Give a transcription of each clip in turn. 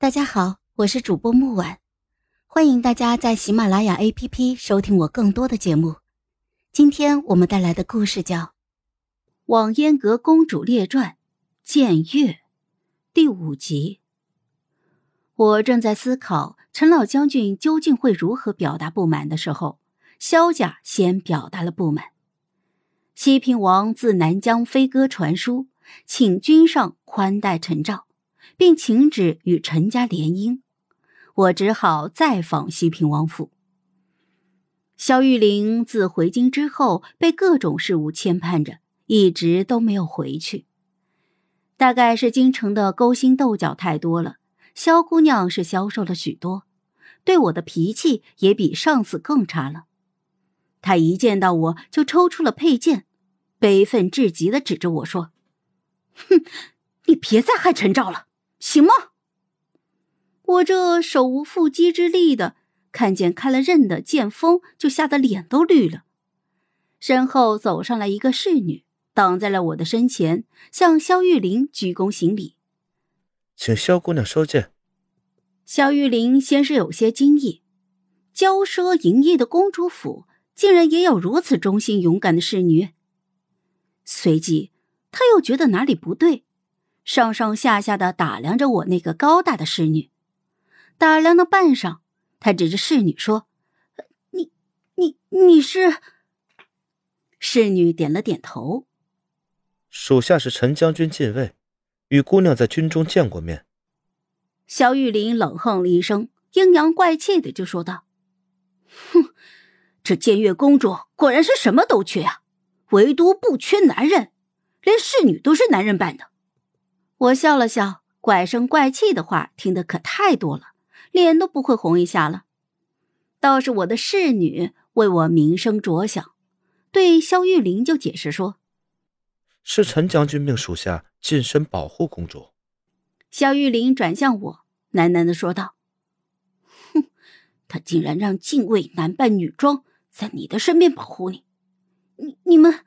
大家好，我是主播木婉，欢迎大家在喜马拉雅 APP 收听我更多的节目。今天我们带来的故事叫《网烟阁公主列传》剑月第五集。我正在思考陈老将军究竟会如何表达不满的时候，萧家先表达了不满。西平王自南疆飞鸽传书，请君上宽待陈昭。并请旨与陈家联姻，我只好再访西平王府。萧玉玲自回京之后，被各种事务牵绊着，一直都没有回去。大概是京城的勾心斗角太多了，萧姑娘是消瘦了许多，对我的脾气也比上次更差了。她一见到我就抽出了佩剑，悲愤至极的指着我说：“哼，你别再害陈昭了。”行吗？我这手无缚鸡之力的，看见开了刃的剑锋，就吓得脸都绿了。身后走上来一个侍女，挡在了我的身前，向萧玉玲鞠躬行礼，请萧姑娘收剑。萧玉玲先是有些惊异，骄奢淫逸的公主府，竟然也有如此忠心勇敢的侍女。随即，她又觉得哪里不对。上上下下的打量着我那个高大的侍女，打量了半晌，他指着侍女说：“你、你、你是？”侍女点了点头：“属下是陈将军禁卫，与姑娘在军中见过面。”萧玉林冷哼了一声，阴阳怪气的就说道：“哼，这剑月公主果然是什么都缺啊，唯独不缺男人，连侍女都是男人扮的。”我笑了笑，怪声怪气的话听得可太多了，脸都不会红一下了。倒是我的侍女为我名声着想，对萧玉玲就解释说：“是陈将军命属下近身保护公主。”萧玉玲转向我，喃喃的说道：“哼，他竟然让禁卫男扮女装，在你的身边保护你，你你们。”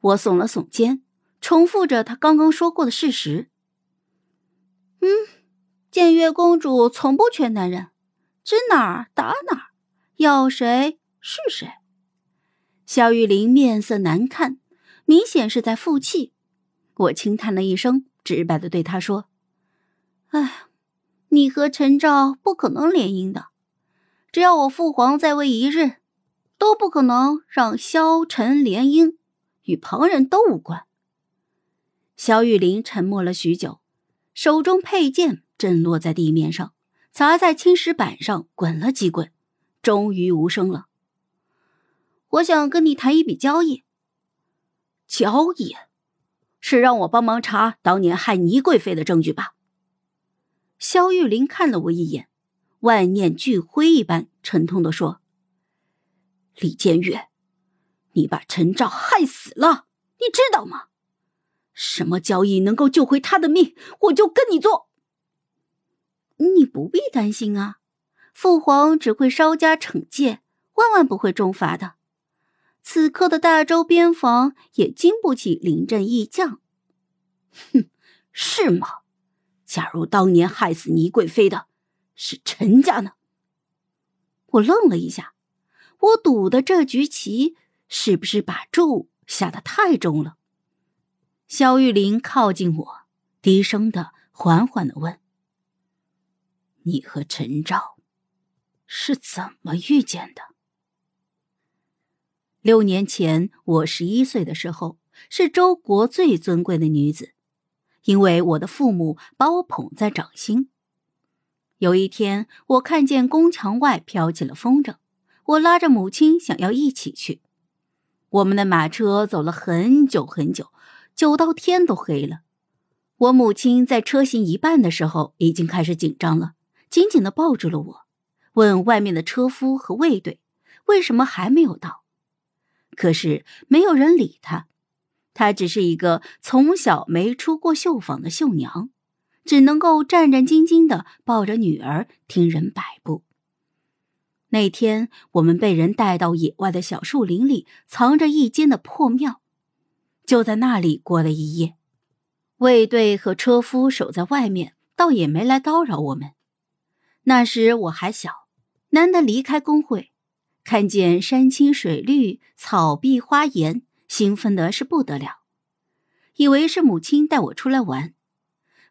我耸了耸肩。重复着他刚刚说过的事实。嗯，建月公主从不缺男人，指哪儿打哪儿，要谁是谁。萧玉玲面色难看，明显是在负气。我轻叹了一声，直白的对他说：“哎，你和陈昭不可能联姻的，只要我父皇在位一日，都不可能让萧陈联姻，与旁人都无关。”萧玉林沉默了许久，手中佩剑震落在地面上，砸在青石板上，滚了几滚，终于无声了。我想跟你谈一笔交易。交易，是让我帮忙查当年害倪贵妃的证据吧？萧玉林看了我一眼，万念俱灰一般沉痛的说：“李建岳，你把陈昭害死了，你知道吗？”什么交易能够救回他的命，我就跟你做。你不必担心啊，父皇只会稍加惩戒，万万不会重罚的。此刻的大周边防也经不起临阵易将。哼，是吗？假如当年害死倪贵妃的是陈家呢？我愣了一下，我赌的这局棋是不是把注下的太重了？萧玉林靠近我，低声的、缓缓的问：“你和陈昭是怎么遇见的？”六年前，我十一岁的时候，是周国最尊贵的女子，因为我的父母把我捧在掌心。有一天，我看见宫墙外飘起了风筝，我拉着母亲想要一起去。我们的马车走了很久很久。久到天都黑了，我母亲在车行一半的时候已经开始紧张了，紧紧的抱住了我，问外面的车夫和卫队为什么还没有到。可是没有人理她，她只是一个从小没出过绣坊的绣娘，只能够战战兢兢的抱着女儿听人摆布。那天我们被人带到野外的小树林里，藏着一间的破庙。就在那里过了一夜，卫队和车夫守在外面，倒也没来叨扰我们。那时我还小，难得离开工会，看见山青水绿、草碧花颜，兴奋的是不得了，以为是母亲带我出来玩，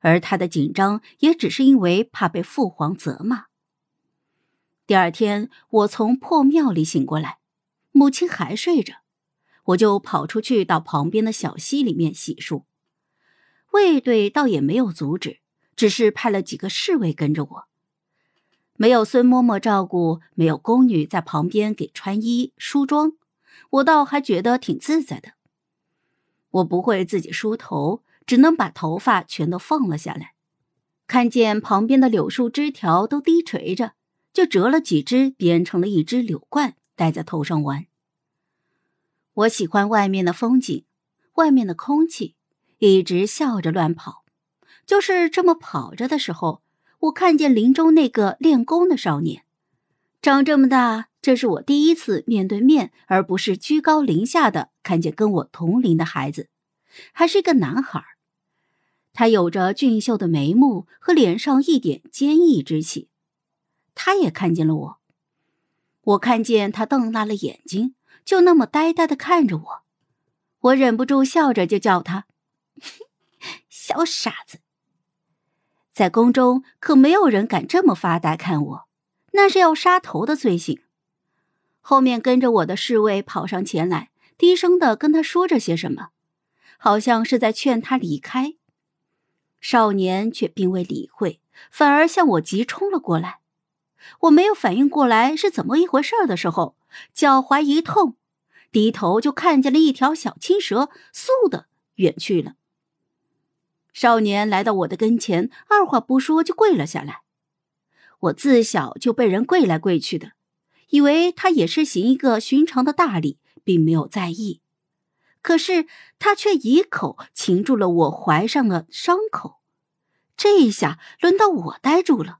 而他的紧张也只是因为怕被父皇责骂。第二天，我从破庙里醒过来，母亲还睡着，我就跑出去到旁边的小溪里面洗漱。卫队倒也没有阻止，只是派了几个侍卫跟着我。没有孙嬷嬷照顾，没有宫女在旁边给穿衣梳妆，我倒还觉得挺自在的。我不会自己梳头，只能把头发全都放了下来。看见旁边的柳树枝条都低垂着。就折了几只，编成了一只柳冠，戴在头上玩。我喜欢外面的风景，外面的空气，一直笑着乱跑。就是这么跑着的时候，我看见林中那个练功的少年，长这么大，这是我第一次面对面，而不是居高临下的看见跟我同龄的孩子，还是一个男孩。他有着俊秀的眉目和脸上一点坚毅之气。他也看见了我，我看见他瞪大了眼睛，就那么呆呆的看着我，我忍不住笑着就叫他“小傻子”。在宫中可没有人敢这么发呆看我，那是要杀头的罪行。后面跟着我的侍卫跑上前来，低声的跟他说着些什么，好像是在劝他离开。少年却并未理会，反而向我急冲了过来。我没有反应过来是怎么一回事的时候，脚踝一痛，低头就看见了一条小青蛇，嗖的远去了。少年来到我的跟前，二话不说就跪了下来。我自小就被人跪来跪去的，以为他也是行一个寻常的大礼，并没有在意。可是他却一口擒住了我怀上的伤口，这一下轮到我呆住了。